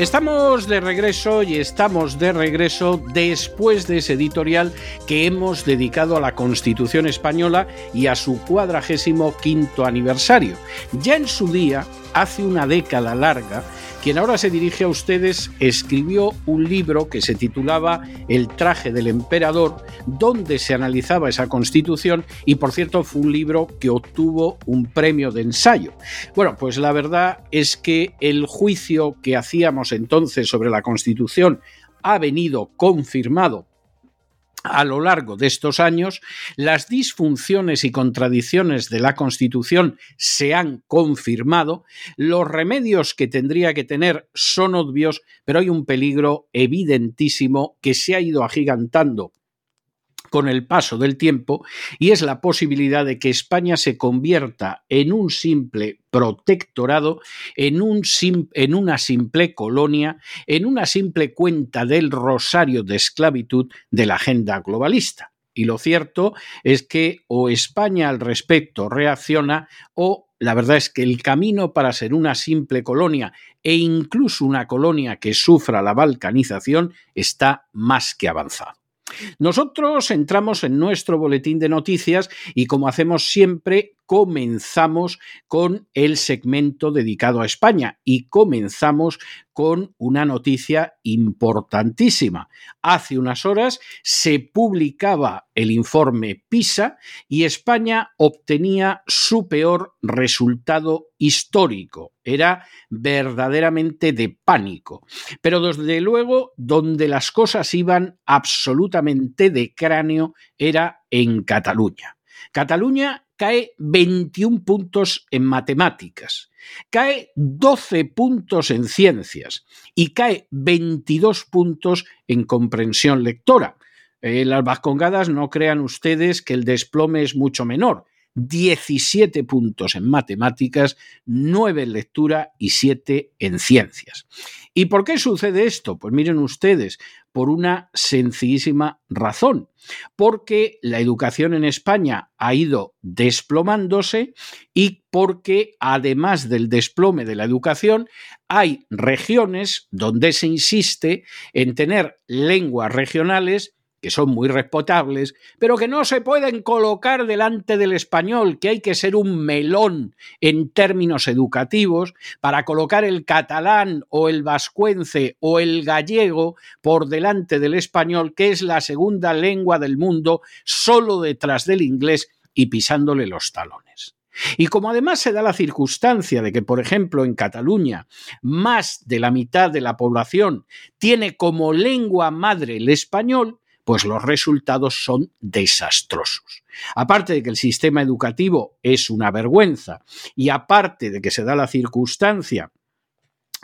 Estamos de regreso y estamos de regreso después de ese editorial que hemos dedicado a la Constitución española y a su cuadragésimo quinto aniversario. Ya en su día, hace una década larga, quien ahora se dirige a ustedes escribió un libro que se titulaba El traje del emperador, donde se analizaba esa constitución y por cierto fue un libro que obtuvo un premio de ensayo. Bueno, pues la verdad es que el juicio que hacíamos entonces sobre la constitución ha venido confirmado a lo largo de estos años, las disfunciones y contradicciones de la Constitución se han confirmado, los remedios que tendría que tener son obvios, pero hay un peligro evidentísimo que se ha ido agigantando con el paso del tiempo y es la posibilidad de que España se convierta en un simple protectorado, en, un en una simple colonia, en una simple cuenta del rosario de esclavitud de la agenda globalista. Y lo cierto es que o España al respecto reacciona o la verdad es que el camino para ser una simple colonia e incluso una colonia que sufra la balcanización está más que avanzado. Nosotros entramos en nuestro boletín de noticias y como hacemos siempre, comenzamos con el segmento dedicado a España y comenzamos con una noticia importantísima. Hace unas horas se publicaba el informe PISA y España obtenía su peor resultado histórico. Era verdaderamente de pánico. Pero desde luego, donde las cosas iban absolutamente de cráneo era en Cataluña. Cataluña cae 21 puntos en matemáticas, cae 12 puntos en ciencias y cae 22 puntos en comprensión lectora. En las Vascongadas no crean ustedes que el desplome es mucho menor. 17 puntos en matemáticas, 9 en lectura y 7 en ciencias. ¿Y por qué sucede esto? Pues miren ustedes, por una sencillísima razón, porque la educación en España ha ido desplomándose y porque además del desplome de la educación, hay regiones donde se insiste en tener lenguas regionales que son muy respetables, pero que no se pueden colocar delante del español, que hay que ser un melón en términos educativos para colocar el catalán o el vascuence o el gallego por delante del español, que es la segunda lengua del mundo, solo detrás del inglés y pisándole los talones. Y como además se da la circunstancia de que, por ejemplo, en Cataluña más de la mitad de la población tiene como lengua madre el español, pues los resultados son desastrosos. Aparte de que el sistema educativo es una vergüenza y aparte de que se da la circunstancia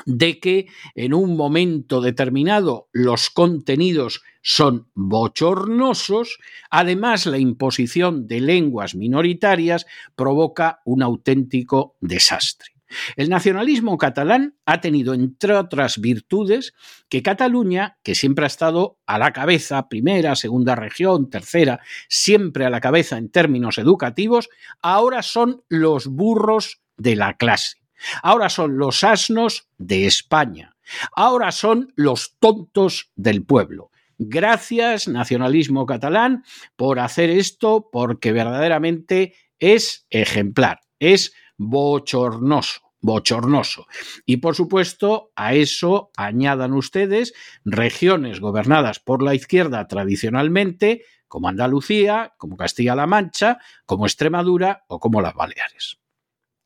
de que en un momento determinado los contenidos son bochornosos, además la imposición de lenguas minoritarias provoca un auténtico desastre. El nacionalismo catalán ha tenido, entre otras virtudes, que Cataluña, que siempre ha estado a la cabeza, primera, segunda región, tercera, siempre a la cabeza en términos educativos, ahora son los burros de la clase. Ahora son los asnos de España. Ahora son los tontos del pueblo. Gracias, nacionalismo catalán, por hacer esto, porque verdaderamente es ejemplar, es bochornoso bochornoso. Y por supuesto, a eso añadan ustedes regiones gobernadas por la izquierda tradicionalmente, como Andalucía, como Castilla-La Mancha, como Extremadura o como las Baleares.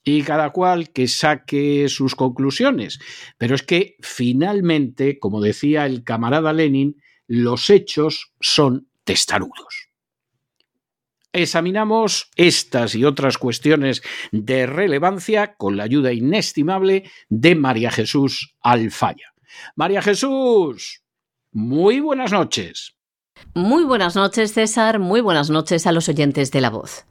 Y cada cual que saque sus conclusiones. Pero es que finalmente, como decía el camarada Lenin, los hechos son testarudos. Examinamos estas y otras cuestiones de relevancia con la ayuda inestimable de María Jesús Alfaya. María Jesús, muy buenas noches. Muy buenas noches, César. Muy buenas noches a los oyentes de La Voz.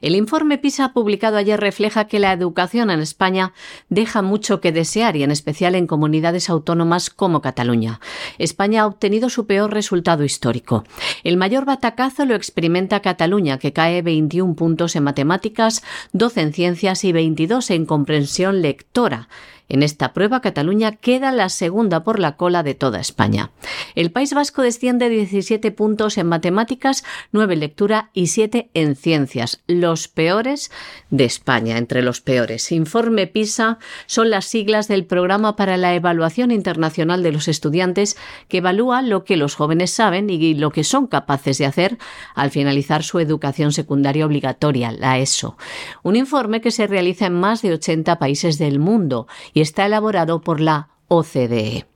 El informe PISA publicado ayer refleja que la educación en España deja mucho que desear y en especial en comunidades autónomas como Cataluña. España ha obtenido su peor resultado histórico. El mayor batacazo lo experimenta Cataluña, que cae 21 puntos en matemáticas, 12 en ciencias y 22 en comprensión lectora. En esta prueba, Cataluña queda la segunda por la cola de toda España. El País Vasco desciende 17 puntos en matemáticas, 9 en lectura y 7 en ciencias, los peores de España, entre los peores. Informe PISA son las siglas del Programa para la Evaluación Internacional de los Estudiantes que evalúa lo que los jóvenes saben y lo que son capaces de hacer al finalizar su educación secundaria obligatoria, la ESO. Un informe que se realiza en más de 80 países del mundo está elaborado por la OCDE.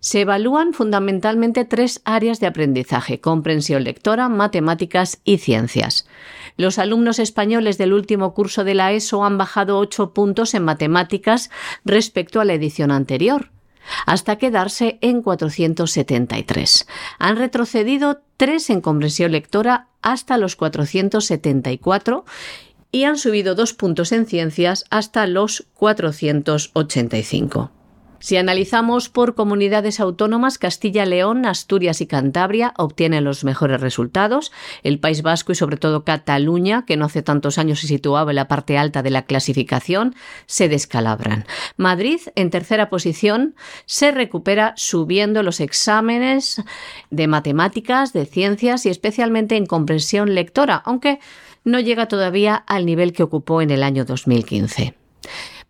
Se evalúan fundamentalmente tres áreas de aprendizaje, comprensión lectora, matemáticas y ciencias. Los alumnos españoles del último curso de la ESO han bajado ocho puntos en matemáticas respecto a la edición anterior, hasta quedarse en 473. Han retrocedido tres en comprensión lectora hasta los 474 y han subido dos puntos en ciencias hasta los 485. Si analizamos por comunidades autónomas, Castilla, León, Asturias y Cantabria obtienen los mejores resultados. El País Vasco y sobre todo Cataluña, que no hace tantos años se situaba en la parte alta de la clasificación, se descalabran. Madrid, en tercera posición, se recupera subiendo los exámenes de matemáticas, de ciencias y especialmente en comprensión lectora, aunque no llega todavía al nivel que ocupó en el año 2015.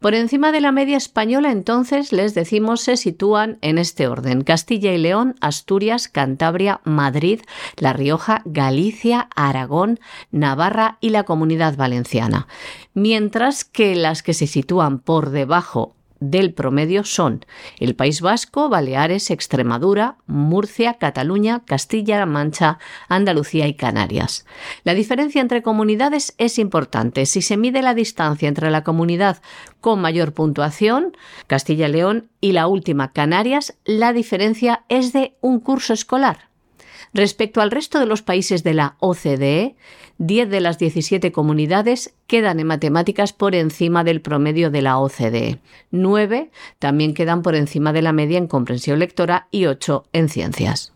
Por encima de la media española, entonces, les decimos, se sitúan en este orden. Castilla y León, Asturias, Cantabria, Madrid, La Rioja, Galicia, Aragón, Navarra y la Comunidad Valenciana. Mientras que las que se sitúan por debajo del promedio son el País Vasco, Baleares, Extremadura, Murcia, Cataluña, Castilla-La Mancha, Andalucía y Canarias. La diferencia entre comunidades es importante. Si se mide la distancia entre la comunidad con mayor puntuación, Castilla-León, y la última, Canarias, la diferencia es de un curso escolar. Respecto al resto de los países de la OCDE, 10 de las 17 comunidades quedan en matemáticas por encima del promedio de la OCDE. 9 también quedan por encima de la media en comprensión lectora y 8 en ciencias.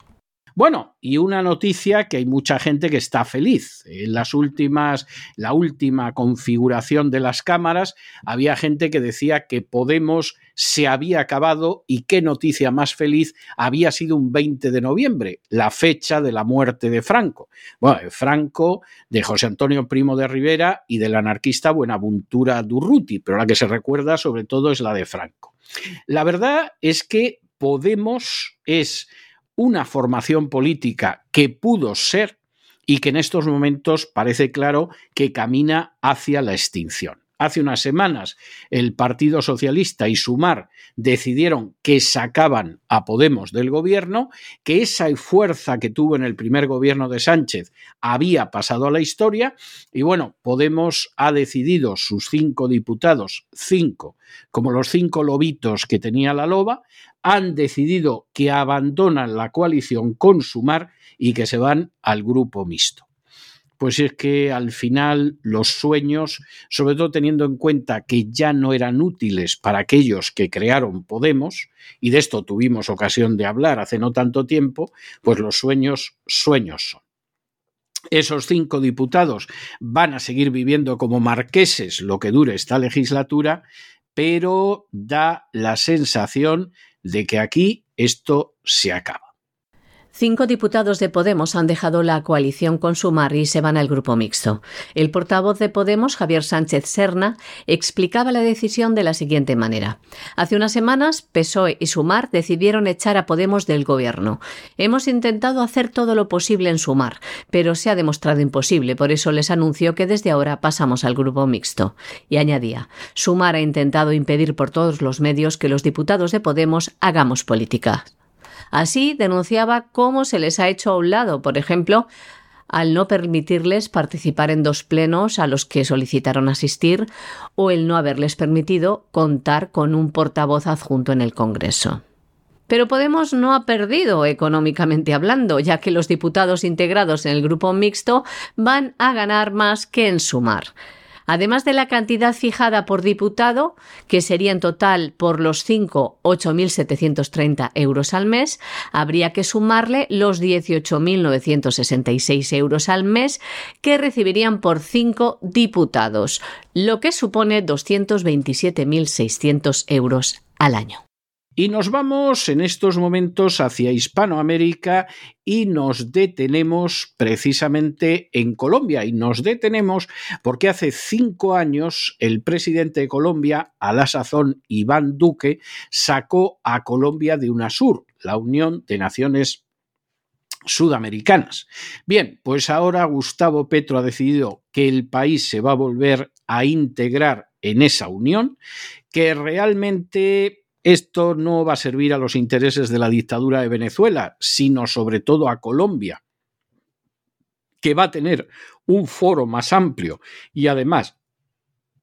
Bueno, y una noticia que hay mucha gente que está feliz. En las últimas, la última configuración de las cámaras, había gente que decía que Podemos se había acabado y qué noticia más feliz había sido un 20 de noviembre, la fecha de la muerte de Franco. Bueno, Franco, de José Antonio Primo de Rivera y del anarquista Buenaventura Durruti, pero la que se recuerda sobre todo es la de Franco. La verdad es que Podemos es una formación política que pudo ser y que en estos momentos parece claro que camina hacia la extinción. Hace unas semanas el Partido Socialista y Sumar decidieron que sacaban a Podemos del gobierno, que esa fuerza que tuvo en el primer gobierno de Sánchez había pasado a la historia y bueno, Podemos ha decidido sus cinco diputados, cinco, como los cinco lobitos que tenía la loba, han decidido que abandonan la coalición con Sumar y que se van al grupo mixto pues es que al final los sueños, sobre todo teniendo en cuenta que ya no eran útiles para aquellos que crearon Podemos, y de esto tuvimos ocasión de hablar hace no tanto tiempo, pues los sueños, sueños son. Esos cinco diputados van a seguir viviendo como marqueses lo que dure esta legislatura, pero da la sensación de que aquí esto se acaba. Cinco diputados de Podemos han dejado la coalición con Sumar y se van al grupo mixto. El portavoz de Podemos, Javier Sánchez Serna, explicaba la decisión de la siguiente manera. Hace unas semanas, PSOE y Sumar decidieron echar a Podemos del gobierno. Hemos intentado hacer todo lo posible en Sumar, pero se ha demostrado imposible, por eso les anunció que desde ahora pasamos al grupo mixto. Y añadía, Sumar ha intentado impedir por todos los medios que los diputados de Podemos hagamos política. Así denunciaba cómo se les ha hecho a un lado, por ejemplo, al no permitirles participar en dos plenos a los que solicitaron asistir o el no haberles permitido contar con un portavoz adjunto en el Congreso. Pero Podemos no ha perdido económicamente hablando, ya que los diputados integrados en el grupo mixto van a ganar más que en sumar. Además de la cantidad fijada por diputado, que sería en total por los 5 8.730 euros al mes, habría que sumarle los 18.966 euros al mes que recibirían por 5 diputados, lo que supone 227.600 euros al año. Y nos vamos en estos momentos hacia Hispanoamérica y nos detenemos precisamente en Colombia. Y nos detenemos porque hace cinco años el presidente de Colombia, a la sazón Iván Duque, sacó a Colombia de UNASUR, la Unión de Naciones Sudamericanas. Bien, pues ahora Gustavo Petro ha decidido que el país se va a volver a integrar en esa unión, que realmente esto no va a servir a los intereses de la dictadura de Venezuela, sino sobre todo a Colombia, que va a tener un foro más amplio y además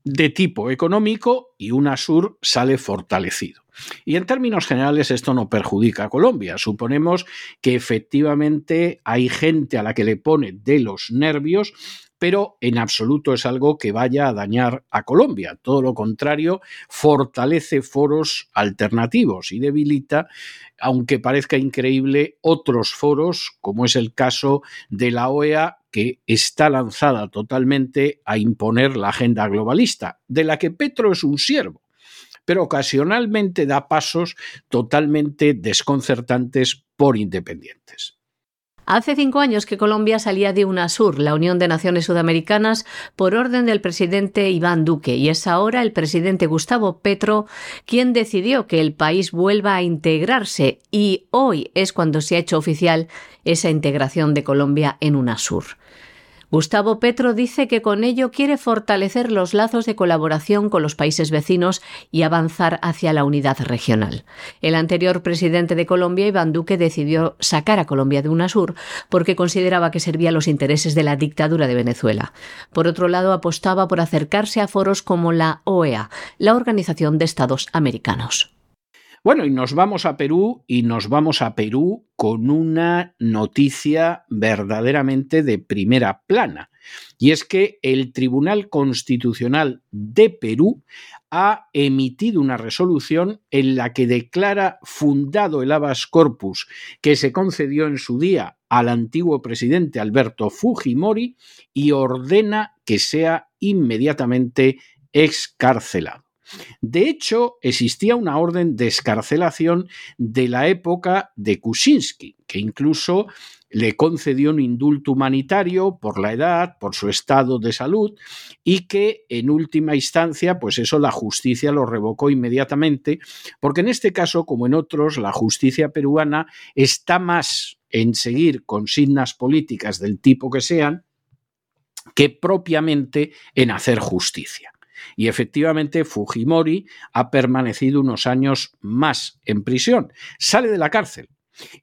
de tipo económico y UNASUR sale fortalecido. Y en términos generales esto no perjudica a Colombia. Suponemos que efectivamente hay gente a la que le pone de los nervios pero en absoluto es algo que vaya a dañar a Colombia. Todo lo contrario, fortalece foros alternativos y debilita, aunque parezca increíble, otros foros, como es el caso de la OEA, que está lanzada totalmente a imponer la agenda globalista, de la que Petro es un siervo pero ocasionalmente da pasos totalmente desconcertantes por independientes. Hace cinco años que Colombia salía de UNASUR, la Unión de Naciones Sudamericanas, por orden del presidente Iván Duque, y es ahora el presidente Gustavo Petro quien decidió que el país vuelva a integrarse, y hoy es cuando se ha hecho oficial esa integración de Colombia en UNASUR. Gustavo Petro dice que con ello quiere fortalecer los lazos de colaboración con los países vecinos y avanzar hacia la unidad regional. El anterior presidente de Colombia, Iván Duque, decidió sacar a Colombia de UNASUR porque consideraba que servía los intereses de la dictadura de Venezuela. Por otro lado, apostaba por acercarse a foros como la OEA, la Organización de Estados Americanos. Bueno, y nos vamos a Perú y nos vamos a Perú con una noticia verdaderamente de primera plana. Y es que el Tribunal Constitucional de Perú ha emitido una resolución en la que declara fundado el habeas corpus que se concedió en su día al antiguo presidente Alberto Fujimori y ordena que sea inmediatamente excarcelado. De hecho, existía una orden de escarcelación de la época de Kuczynski, que incluso le concedió un indulto humanitario por la edad, por su estado de salud, y que en última instancia, pues eso la justicia lo revocó inmediatamente, porque en este caso, como en otros, la justicia peruana está más en seguir consignas políticas del tipo que sean, que propiamente en hacer justicia. Y efectivamente Fujimori ha permanecido unos años más en prisión. Sale de la cárcel.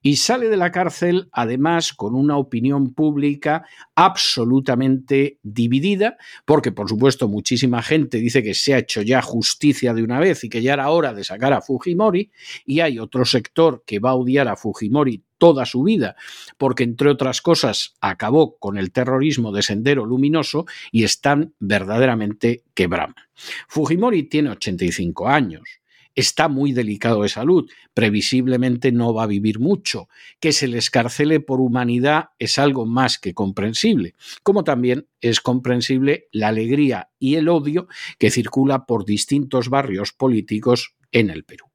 Y sale de la cárcel además con una opinión pública absolutamente dividida, porque por supuesto muchísima gente dice que se ha hecho ya justicia de una vez y que ya era hora de sacar a Fujimori, y hay otro sector que va a odiar a Fujimori toda su vida, porque entre otras cosas acabó con el terrorismo de Sendero Luminoso y están verdaderamente quebrados. Fujimori tiene 85 años está muy delicado de salud, previsiblemente no va a vivir mucho. Que se le escarcele por humanidad es algo más que comprensible, como también es comprensible la alegría y el odio que circula por distintos barrios políticos en el Perú.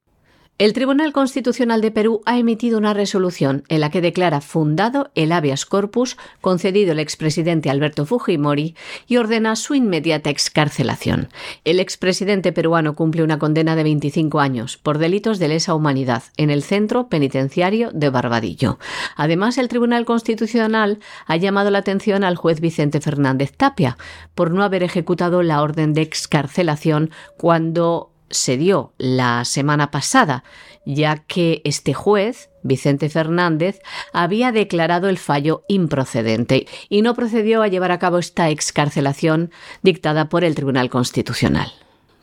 El Tribunal Constitucional de Perú ha emitido una resolución en la que declara fundado el habeas corpus concedido al expresidente Alberto Fujimori y ordena su inmediata excarcelación. El expresidente peruano cumple una condena de 25 años por delitos de lesa humanidad en el centro penitenciario de Barbadillo. Además, el Tribunal Constitucional ha llamado la atención al juez Vicente Fernández Tapia por no haber ejecutado la orden de excarcelación cuando se dio la semana pasada, ya que este juez, Vicente Fernández, había declarado el fallo improcedente y no procedió a llevar a cabo esta excarcelación dictada por el Tribunal Constitucional.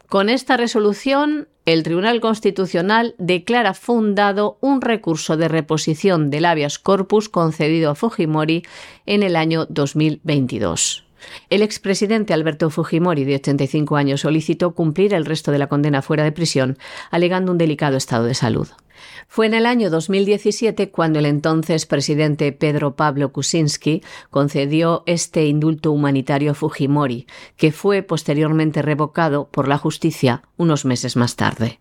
Con esta resolución, el Tribunal Constitucional declara fundado un recurso de reposición del habeas corpus concedido a Fujimori en el año 2022. El expresidente Alberto Fujimori, de 85 años, solicitó cumplir el resto de la condena fuera de prisión, alegando un delicado estado de salud. Fue en el año 2017 cuando el entonces presidente Pedro Pablo Kuczynski concedió este indulto humanitario a Fujimori, que fue posteriormente revocado por la justicia unos meses más tarde.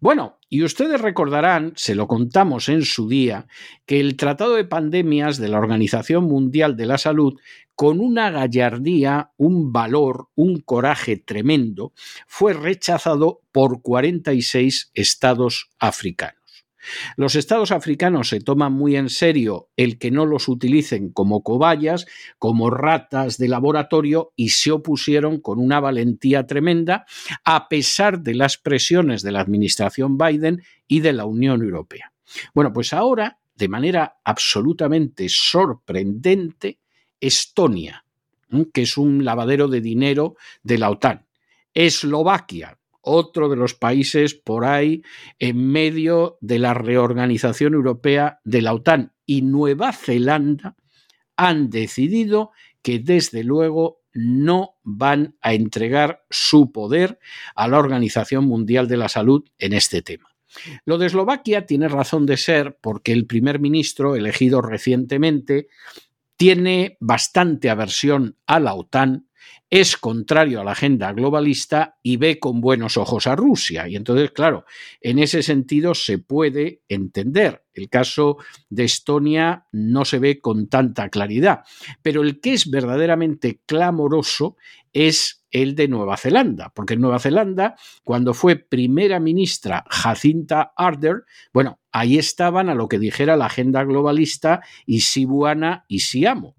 Bueno, y ustedes recordarán, se lo contamos en su día, que el Tratado de Pandemias de la Organización Mundial de la Salud, con una gallardía, un valor, un coraje tremendo, fue rechazado por 46 estados africanos. Los estados africanos se toman muy en serio el que no los utilicen como cobayas, como ratas de laboratorio y se opusieron con una valentía tremenda a pesar de las presiones de la administración Biden y de la Unión Europea. Bueno, pues ahora, de manera absolutamente sorprendente, Estonia, que es un lavadero de dinero de la OTAN, Eslovaquia, otro de los países por ahí en medio de la reorganización europea de la OTAN y Nueva Zelanda han decidido que desde luego no van a entregar su poder a la Organización Mundial de la Salud en este tema. Lo de Eslovaquia tiene razón de ser porque el primer ministro elegido recientemente tiene bastante aversión a la OTAN es contrario a la agenda globalista y ve con buenos ojos a Rusia. Y entonces, claro, en ese sentido se puede entender. El caso de Estonia no se ve con tanta claridad, pero el que es verdaderamente clamoroso es el de Nueva Zelanda, porque en Nueva Zelanda, cuando fue primera ministra Jacinta Ardern, bueno, ahí estaban a lo que dijera la agenda globalista y si buana y si amo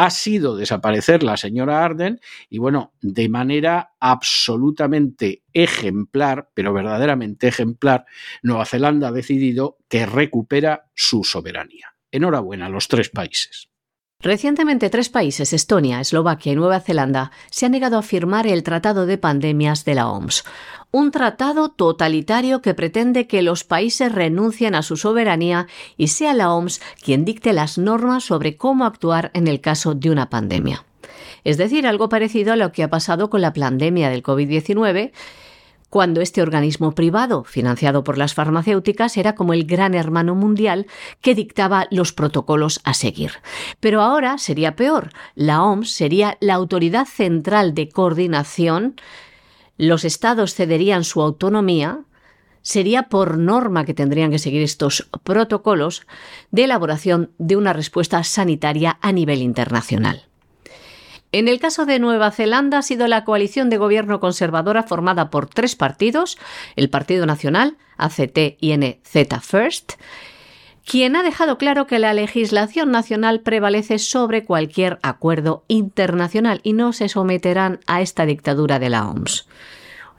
ha sido desaparecer la señora Arden y bueno, de manera absolutamente ejemplar, pero verdaderamente ejemplar, Nueva Zelanda ha decidido que recupera su soberanía. Enhorabuena a los tres países. Recientemente tres países, Estonia, Eslovaquia y Nueva Zelanda, se han negado a firmar el Tratado de Pandemias de la OMS, un tratado totalitario que pretende que los países renuncien a su soberanía y sea la OMS quien dicte las normas sobre cómo actuar en el caso de una pandemia. Es decir, algo parecido a lo que ha pasado con la pandemia del COVID-19, cuando este organismo privado, financiado por las farmacéuticas, era como el gran hermano mundial que dictaba los protocolos a seguir. Pero ahora sería peor. La OMS sería la autoridad central de coordinación, los estados cederían su autonomía, sería por norma que tendrían que seguir estos protocolos de elaboración de una respuesta sanitaria a nivel internacional. En el caso de Nueva Zelanda ha sido la coalición de gobierno conservadora formada por tres partidos, el Partido Nacional, ACT y NZ First, quien ha dejado claro que la legislación nacional prevalece sobre cualquier acuerdo internacional y no se someterán a esta dictadura de la OMS.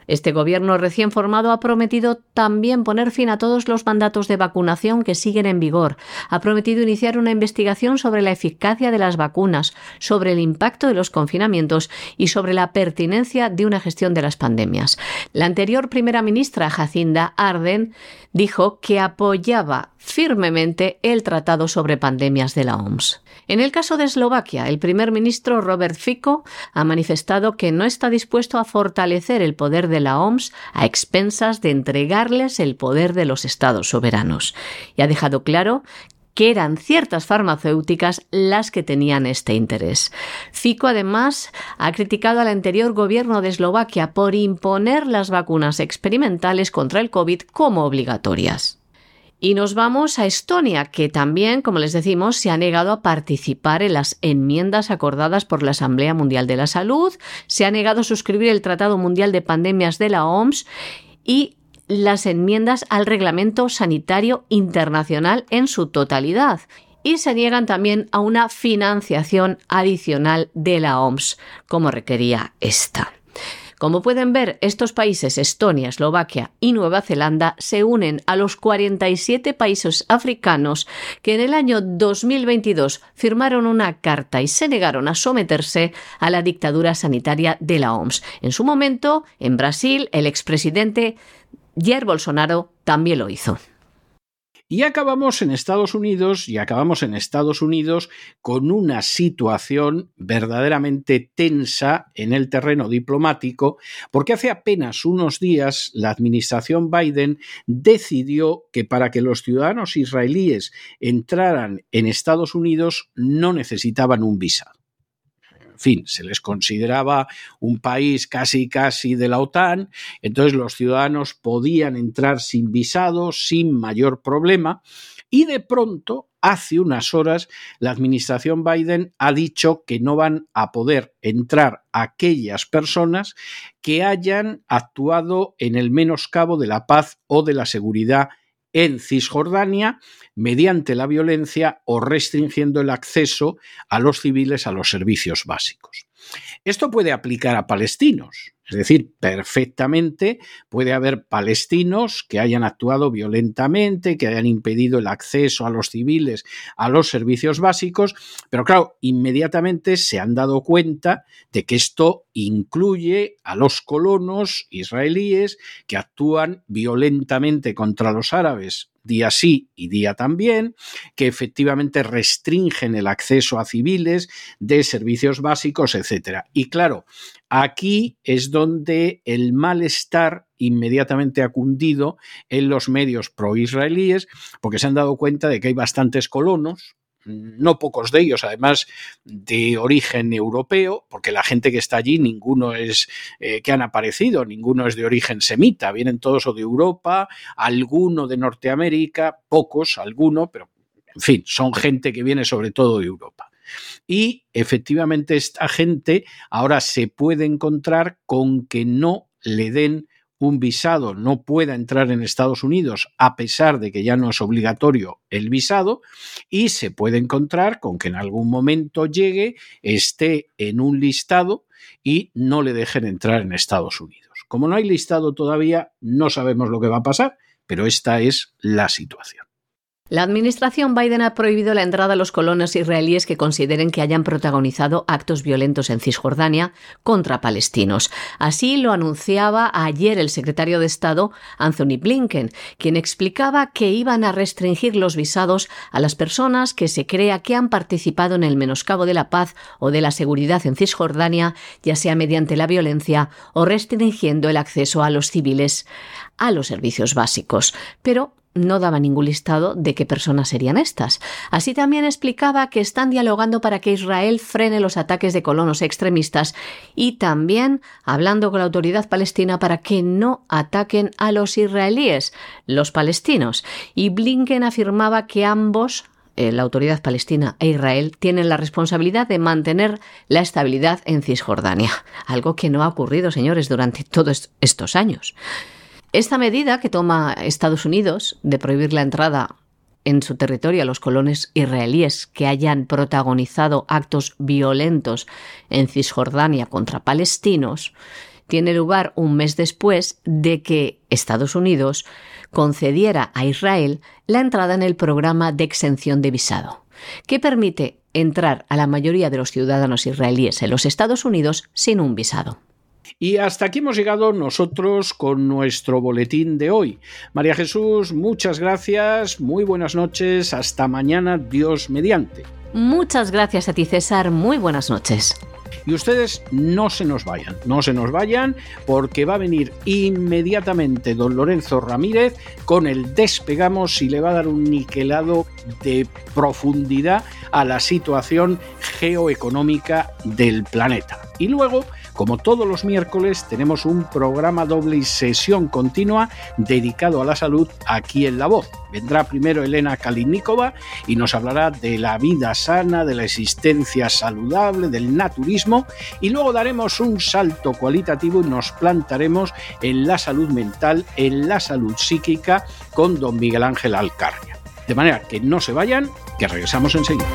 Este gobierno recién formado ha prometido también poner fin a todos los mandatos de vacunación que siguen en vigor. Ha prometido iniciar una investigación sobre la eficacia de las vacunas, sobre el impacto de los confinamientos y sobre la pertinencia de una gestión de las pandemias. La anterior primera ministra, Jacinda Arden, dijo que apoyaba firmemente el Tratado sobre Pandemias de la OMS. En el caso de Eslovaquia, el primer ministro Robert Fico ha manifestado que no está dispuesto a fortalecer el poder de la OMS a expensas de entregarles el poder de los estados soberanos y ha dejado claro que eran ciertas farmacéuticas las que tenían este interés. Fico además ha criticado al anterior gobierno de Eslovaquia por imponer las vacunas experimentales contra el COVID como obligatorias. Y nos vamos a Estonia, que también, como les decimos, se ha negado a participar en las enmiendas acordadas por la Asamblea Mundial de la Salud, se ha negado a suscribir el Tratado Mundial de Pandemias de la OMS y las enmiendas al Reglamento Sanitario Internacional en su totalidad y se niegan también a una financiación adicional de la OMS, como requería esta. Como pueden ver, estos países, Estonia, Eslovaquia y Nueva Zelanda, se unen a los 47 países africanos que en el año 2022 firmaron una carta y se negaron a someterse a la dictadura sanitaria de la OMS. En su momento, en Brasil, el expresidente Jair Bolsonaro también lo hizo. Y acabamos en Estados Unidos, y acabamos en Estados Unidos con una situación verdaderamente tensa en el terreno diplomático, porque hace apenas unos días la administración Biden decidió que para que los ciudadanos israelíes entraran en Estados Unidos no necesitaban un visado fin, se les consideraba un país casi casi de la OTAN, entonces los ciudadanos podían entrar sin visado, sin mayor problema, y de pronto, hace unas horas, la administración Biden ha dicho que no van a poder entrar aquellas personas que hayan actuado en el menoscabo de la paz o de la seguridad en Cisjordania mediante la violencia o restringiendo el acceso a los civiles a los servicios básicos. Esto puede aplicar a palestinos, es decir, perfectamente puede haber palestinos que hayan actuado violentamente, que hayan impedido el acceso a los civiles a los servicios básicos, pero claro, inmediatamente se han dado cuenta de que esto incluye a los colonos israelíes que actúan violentamente contra los árabes día sí y día también, que efectivamente restringen el acceso a civiles de servicios básicos, etc. Y claro, aquí es donde el malestar inmediatamente ha cundido en los medios pro-israelíes, porque se han dado cuenta de que hay bastantes colonos, no pocos de ellos, además de origen europeo, porque la gente que está allí, ninguno es eh, que han aparecido, ninguno es de origen semita, vienen todos o de Europa, alguno de Norteamérica, pocos, alguno, pero en fin, son gente que viene sobre todo de Europa. Y efectivamente esta gente ahora se puede encontrar con que no le den un visado no pueda entrar en Estados Unidos a pesar de que ya no es obligatorio el visado y se puede encontrar con que en algún momento llegue, esté en un listado y no le dejen entrar en Estados Unidos. Como no hay listado todavía, no sabemos lo que va a pasar, pero esta es la situación. La administración Biden ha prohibido la entrada a los colonos israelíes que consideren que hayan protagonizado actos violentos en Cisjordania contra palestinos. Así lo anunciaba ayer el secretario de Estado Anthony Blinken, quien explicaba que iban a restringir los visados a las personas que se crea que han participado en el menoscabo de la paz o de la seguridad en Cisjordania, ya sea mediante la violencia o restringiendo el acceso a los civiles a los servicios básicos. Pero no daba ningún listado de qué personas serían estas. Así también explicaba que están dialogando para que Israel frene los ataques de colonos extremistas y también hablando con la autoridad palestina para que no ataquen a los israelíes, los palestinos. Y Blinken afirmaba que ambos eh, la autoridad palestina e Israel tienen la responsabilidad de mantener la estabilidad en Cisjordania, algo que no ha ocurrido, señores, durante todos estos años. Esta medida que toma Estados Unidos de prohibir la entrada en su territorio a los colones israelíes que hayan protagonizado actos violentos en Cisjordania contra palestinos tiene lugar un mes después de que Estados Unidos concediera a Israel la entrada en el programa de exención de visado, que permite entrar a la mayoría de los ciudadanos israelíes en los Estados Unidos sin un visado. Y hasta aquí hemos llegado nosotros con nuestro boletín de hoy. María Jesús, muchas gracias, muy buenas noches, hasta mañana, Dios mediante. Muchas gracias a ti, César, muy buenas noches. Y ustedes no se nos vayan, no se nos vayan, porque va a venir inmediatamente don Lorenzo Ramírez con el despegamos y le va a dar un niquelado de profundidad a la situación geoeconómica del planeta. Y luego como todos los miércoles tenemos un programa doble y sesión continua dedicado a la salud aquí en La Voz. Vendrá primero Elena Kalinikova y nos hablará de la vida sana, de la existencia saludable, del naturismo y luego daremos un salto cualitativo y nos plantaremos en la salud mental, en la salud psíquica con don Miguel Ángel Alcarria. De manera que no se vayan, que regresamos enseguida.